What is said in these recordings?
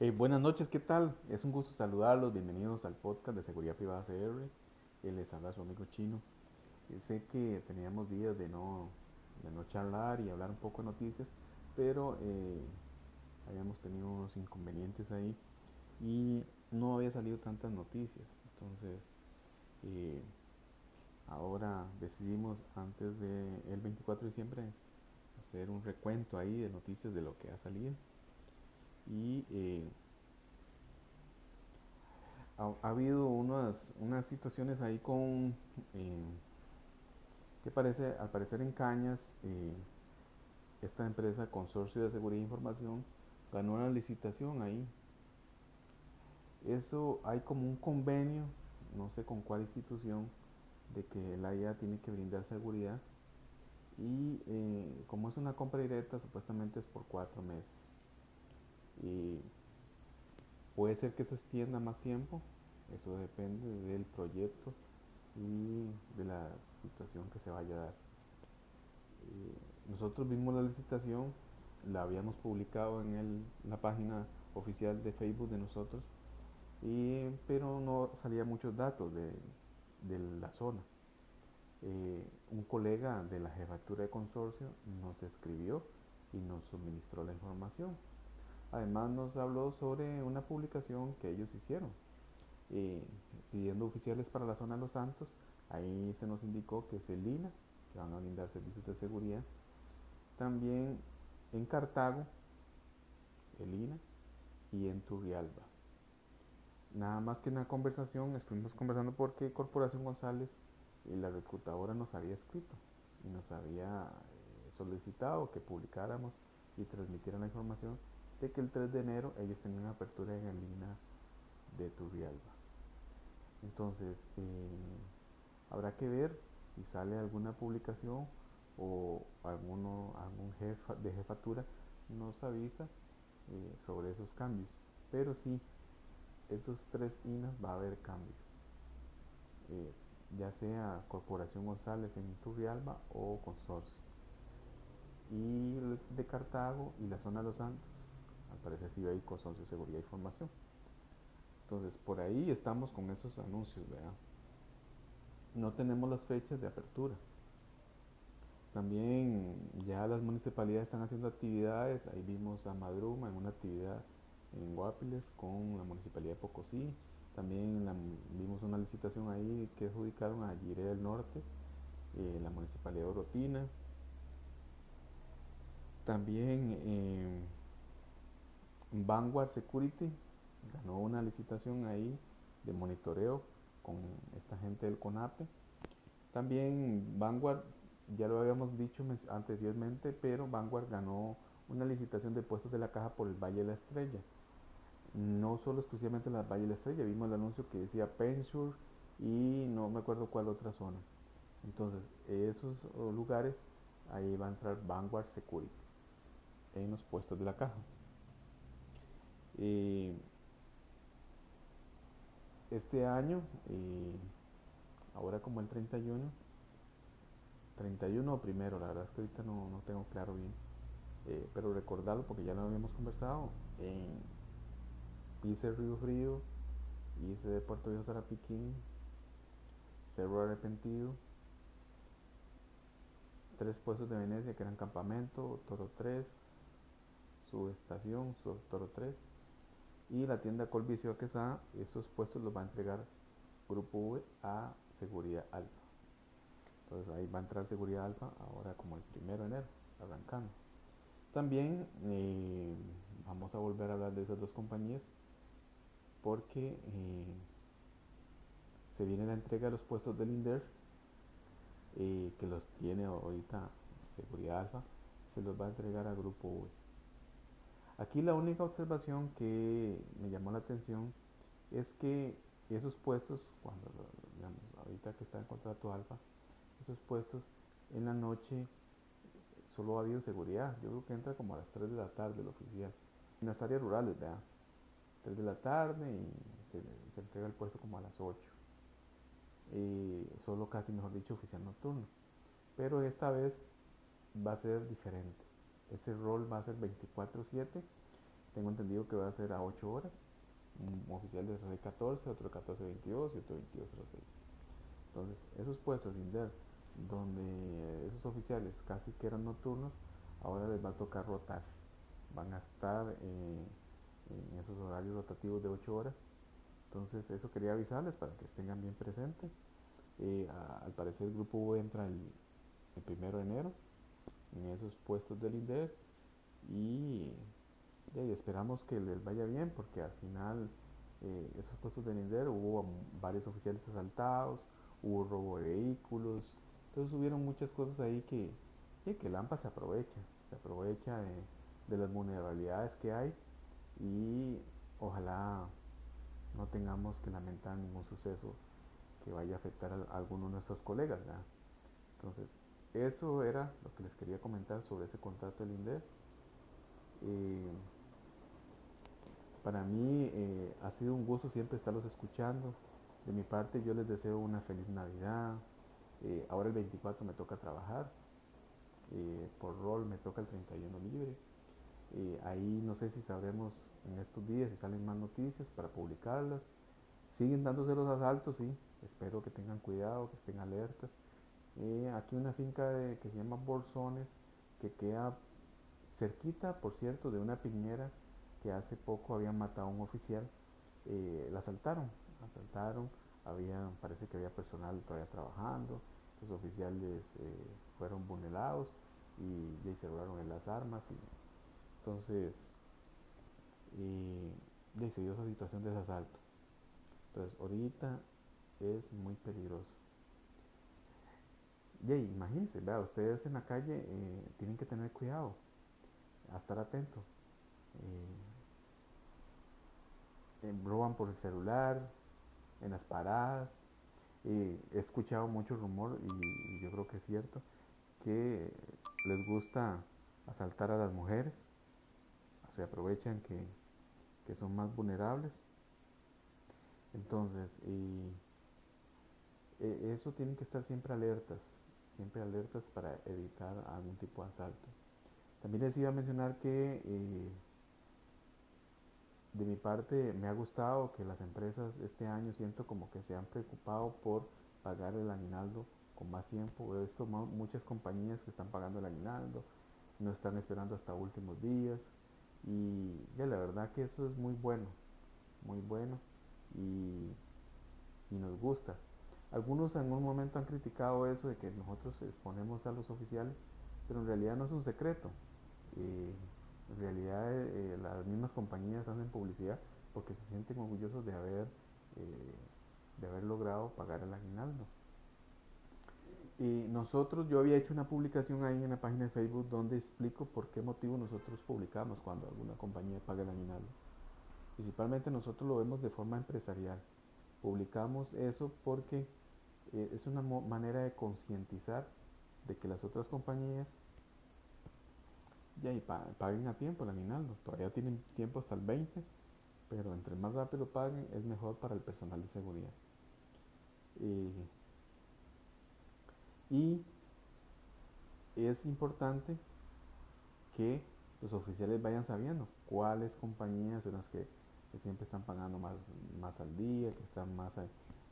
Eh, buenas noches, ¿qué tal? Es un gusto saludarlos, bienvenidos al podcast de Seguridad Privada CR. Él les habla su amigo chino. Eh, sé que teníamos días de no, de no charlar y hablar un poco de noticias, pero eh, habíamos tenido unos inconvenientes ahí y no había salido tantas noticias. Entonces, ahora decidimos antes del 24 de diciembre hacer un recuento ahí de noticias de lo que ha salido y eh, ha, habido unas, unas situaciones ahí con eh, que parece al parecer en Cañas eh, esta empresa Consorcio de Seguridad e Información ganó una licitación ahí. Eso hay como un convenio no sé con cuál institución de que la IA tiene que brindar seguridad y como es una compra directa supuestamente es por cuatro meses y puede ser que se extienda más tiempo, eso depende del proyecto y de la situación que se vaya a dar. Eh, nosotros vimos la licitación, la habíamos publicado en la página oficial de Facebook de nosotros, y, pero no salía muchos datos de, la zona. Eh, un colega de la jefatura de consorcio nos escribió y nos suministró la información. Además nos habló sobre una publicación que ellos hicieron, eh, pidiendo oficiales para la zona de Los Santos. Ahí se nos indicó que es el INA, que van a brindar servicios de seguridad. También en Cartago, el INA, y en Turrialba. Nada más que en la conversación, estuvimos conversando porque Corporación González y la reclutadora nos había escrito y nos había eh, solicitado que publicáramos y transmitieran la información de que el 3 de enero ellos tenían apertura en el INA de Turrialba. Entonces, eh, habrá que ver si sale alguna publicación o alguno, algún jefa de jefatura nos avisa eh, sobre esos cambios. Pero sí, esos tres INAs va a haber cambios. Eh, ya sea Corporación González en Turrialba o Consorcio. Y de Cartago y la zona de Los Santos al parecer hay consorcio de seguridad y formación. Entonces, por ahí estamos con esos anuncios, ¿verdad? No tenemos las fechas de apertura. También ya las municipalidades están haciendo actividades. Ahí vimos a Madruma en una actividad en Guapiles con la municipalidad de Pocosí. También vimos una licitación ahí que adjudicaron a Gire del Norte, eh, la municipalidad de Orotina. También eh, Vanguard Security ganó una licitación ahí de monitoreo con esta gente del CONAPE. También Vanguard, ya lo habíamos dicho anteriormente, pero Vanguard ganó una licitación de puestos de la caja por el Valle de la Estrella. No solo exclusivamente en el Valle de la Estrella, vimos el anuncio que decía Pensure y no me acuerdo cuál otra zona. Entonces, esos lugares, ahí va a entrar Vanguard Security en los puestos de la caja. Eh, este año, eh, ahora como el 31, 31 o primero, la verdad es que ahorita no, no tengo claro bien, eh, pero recordarlo porque ya lo habíamos conversado, hice Río Frío, hice de Puerto Viejo Sarapiquín, Cerro Arrepentido, tres puestos de Venecia que eran campamento, Toro 3, subestación, Toro 3, y la tienda Colvicio Quesada, esos puestos los va a entregar Grupo V a Seguridad Alfa. Entonces ahí va a entrar Seguridad Alfa ahora como el primero de enero, arrancando. También eh, vamos a volver a hablar de esas dos compañías porque eh, se viene la entrega de los puestos del INDER eh, que los tiene ahorita Seguridad Alfa, se los va a entregar a Grupo V. Aquí la única observación que me llamó la atención es que esos puestos, cuando digamos, ahorita que está en contrato alfa, esos puestos en la noche solo ha habido seguridad. Yo creo que entra como a las 3 de la tarde el oficial. En las áreas rurales, vea. 3 de la tarde y se, entrega el puesto como a las 8. Y solo casi, mejor dicho, oficial nocturno. Pero esta vez va a ser diferente ese rol va a ser 24/7. tengo entendido que va a ser a 8 horas. Un oficial de 14, otro 14.22 y otro 22.06. Entonces, esos puestos INDER, donde esos oficiales casi que eran nocturnos, ahora les va a tocar rotar. Van a estar eh, en esos horarios rotativos de 8 horas. Entonces, eso quería avisarles para que estén bien presentes. Eh, al parecer, el grupo U entra el, el primero de enero en esos puestos del INDER y, esperamos que les vaya bien porque al final eh, esos puestos del INDER hubo varios oficiales asaltados, hubo robo de vehículos, entonces hubieron muchas cosas ahí que, que Lampa se aprovecha, se aprovecha de, las vulnerabilidades que hay. Y ojalá no tengamos que lamentar ningún suceso que vaya a afectar a, alguno de nuestros colegas. Entonces, eso era lo que les quería comentar sobre ese contrato del INDER. Eh, para mí eh, ha sido un gusto siempre estarlos escuchando. De mi parte yo les deseo una feliz Navidad. Eh, ahora el 24 me toca trabajar. por rol me toca el 31 libre. ahí no sé si sabremos en estos días si salen más noticias para publicarlas. Siguen dándose los asaltos, sí. Espero que tengan cuidado, que estén alertas. Aquí una finca que se llama Bolsones, que queda cerquita, por cierto, de una piñera que hace poco habían matado a un oficial, eh, la asaltaron, asaltaron, había, parece que había personal todavía trabajando, los oficiales eh, fueron vulnerados y ya en las armas y entonces y, se dio esa situación de asalto. Entonces ahorita es muy peligroso. Y imagínense, vea, ustedes en la calle eh, tienen que tener cuidado a estar atento. Eh, roban por el celular, en las paradas. he escuchado mucho rumor y, yo creo que es cierto que les gusta asaltar a las mujeres. Se aprovechan que, son más vulnerables. Entonces, y, eso tienen que estar siempre alertas, siempre alertas para evitar algún tipo de asalto. También les iba a mencionar que eh, de mi parte me ha gustado que las empresas este año siento como que se han preocupado por pagar el aguinaldo con más tiempo. He visto muchas compañías que están pagando el aguinaldo, no están esperando hasta últimos días y ya la verdad que eso es muy bueno, muy bueno y, y nos gusta. Algunos en un momento han criticado eso de que nosotros exponemos a los oficiales, pero en realidad no es un secreto en realidad eh, las mismas compañías hacen publicidad porque se sienten orgullosos de haber, eh, de haber logrado pagar el aguinaldo. Y nosotros, yo había hecho una publicación ahí en la página de Facebook donde explico por qué motivo nosotros publicamos cuando alguna compañía paga el aguinaldo. Principalmente nosotros lo vemos de forma empresarial. Publicamos eso porque eh, es una manera de concientizar de que las otras compañías ya y paguen a tiempo el aguinaldo. Todavía tienen tiempo hasta el 20, pero entre más rápido paguen es mejor para el personal de seguridad. y es importante que los oficiales vayan sabiendo cuáles compañías son las que, siempre están pagando más, más al día, que están más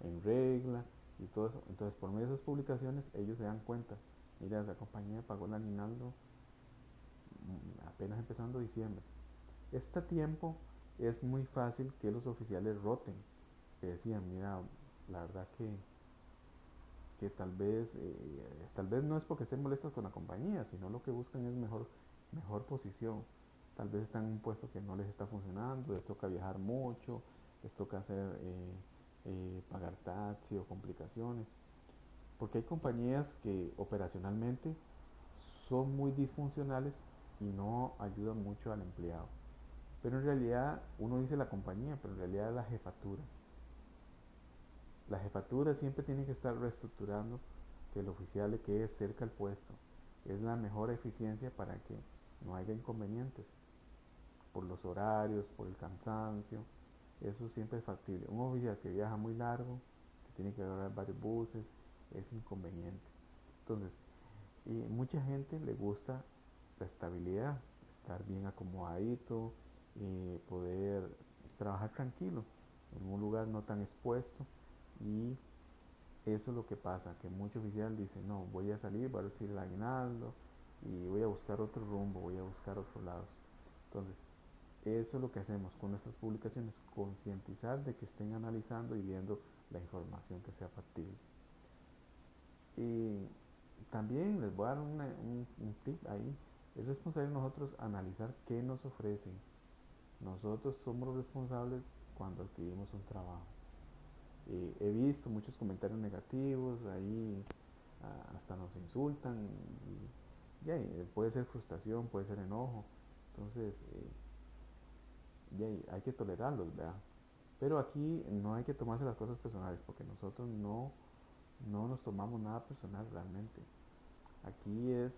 en regla y todo eso. Entonces, por medio de esas publicaciones, ellos se dan cuenta, mira, esa compañía pagó el aguinaldo apenas empezando diciembre. Este tiempo es muy fácil que los oficiales roten, que decían, mira, la verdad que, que tal vez, eh, tal vez no es porque estén molestos con la compañía, sino lo que buscan es mejor, mejor posición. Tal vez están en un puesto que no les está funcionando, les toca viajar mucho, les toca hacer eh, eh, pagar taxi o complicaciones. Porque hay compañías que operacionalmente son muy disfuncionales y no ayuda mucho al empleado. Pero en realidad uno dice la compañía, pero en realidad es la jefatura. La jefatura siempre tiene que estar reestructurando que el oficial le quede cerca al puesto. Es la mejor eficiencia para que no haya inconvenientes por los horarios, por el cansancio. Eso siempre es factible. Un oficial que viaja muy largo, que tiene que agarrar varios buses, es inconveniente. Entonces, y mucha gente le gusta la estabilidad, estar bien acomodadito, eh, poder trabajar tranquilo, en un lugar no tan expuesto y eso es lo que pasa, que mucho oficial dice, no, voy a salir, voy a recibir el aguinaldo y voy a buscar otro rumbo, voy a buscar otros lados. Entonces, eso es lo que hacemos con nuestras publicaciones, concientizar de que estén analizando y viendo la información que sea factible. Y también les voy a dar un, tip ahí. Es responsable nosotros analizar qué nos ofrecen. Nosotros somos responsables cuando adquirimos un trabajo. he visto muchos comentarios negativos, ahí ah, hasta nos insultan, y, puede ser frustración, puede ser enojo. Entonces, eh, hay que tolerarlos, ¿verdad? Pero aquí no hay que tomarse las cosas personales, porque nosotros no, no nos tomamos nada personal realmente. Aquí es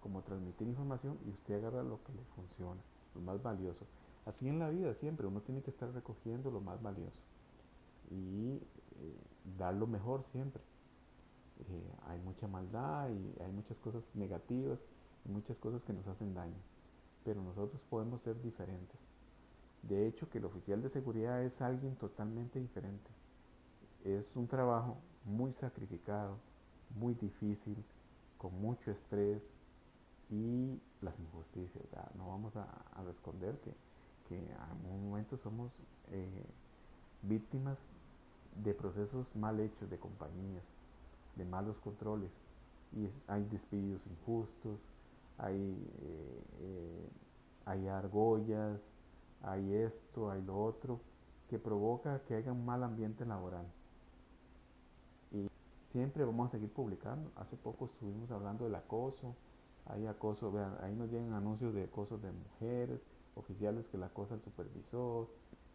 como transmitir información y usted agarra lo que le funciona, lo más valioso. Así en la vida siempre, uno tiene que estar recogiendo lo más valioso y eh, dar lo mejor siempre. Eh, hay mucha maldad y hay muchas cosas negativas y muchas cosas que nos hacen daño, pero nosotros podemos ser diferentes. De hecho, que el oficial de seguridad es alguien totalmente diferente. Es un trabajo muy sacrificado, muy difícil, con mucho estrés y las injusticias. No vamos a, esconder que, que en un momento somos eh, víctimas de procesos mal hechos de compañías, de malos controles. Y hay despidos injustos, hay, eh, eh, hay argollas, hay esto, hay lo otro, que provoca que haya un mal ambiente laboral. Y siempre vamos a seguir publicando. Hace poco estuvimos hablando del acoso, hay acoso, vean, ahí nos llegan anuncios de acoso de mujeres, oficiales que la acosa al supervisor,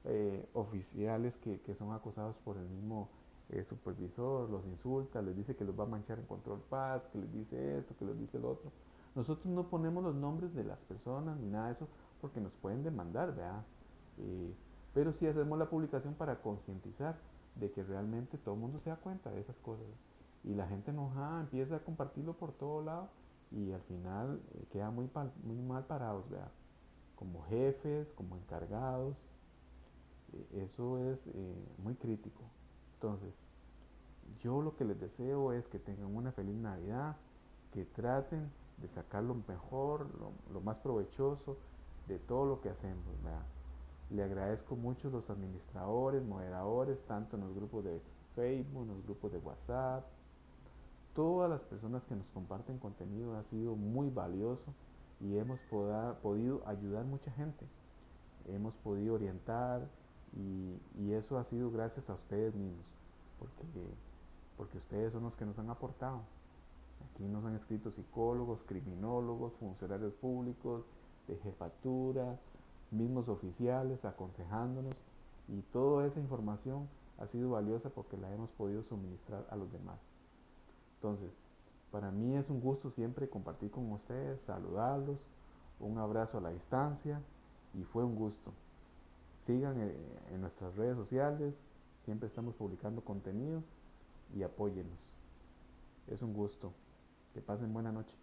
eh, oficiales que, son acosados por el mismo eh, supervisor, los insulta, les dice que los va a manchar en control paz, que les dice esto, que les dice lo otro. Nosotros no ponemos los nombres de las personas ni nada de eso porque nos pueden demandar, ¿verdad? Eh, pero sí hacemos la publicación para concientizar de que realmente todo el mundo se da cuenta de esas cosas. Y la gente enojada empieza a compartirlo por todo lado y al final eh, queda muy, mal parados, ¿verdad? Como jefes, como encargados. Eh, eso es muy crítico. Entonces, yo lo que les deseo es que tengan una feliz Navidad, que traten de sacar lo mejor, lo más provechoso de todo lo que hacemos. Le agradezco mucho a los administradores, moderadores, tanto en los grupos de Facebook, en los grupos de WhatsApp. Todas las personas que nos comparten contenido ha sido muy valioso y hemos podido ayudar mucha gente. Hemos podido orientar y, eso ha sido gracias a ustedes mismos, porque, porque ustedes son los que nos han aportado. Aquí nos han escrito psicólogos, criminólogos, funcionarios públicos, de jefatura, mismos oficiales aconsejándonos y toda esa información ha sido valiosa porque la hemos podido suministrar a los demás. Entonces, para mí es un gusto siempre compartir con ustedes, saludarlos, un abrazo a la distancia y fue un gusto. Sigan eh, en nuestras redes sociales, siempre estamos publicando contenido y apóyennos. Es un gusto. Que pasen buena noche.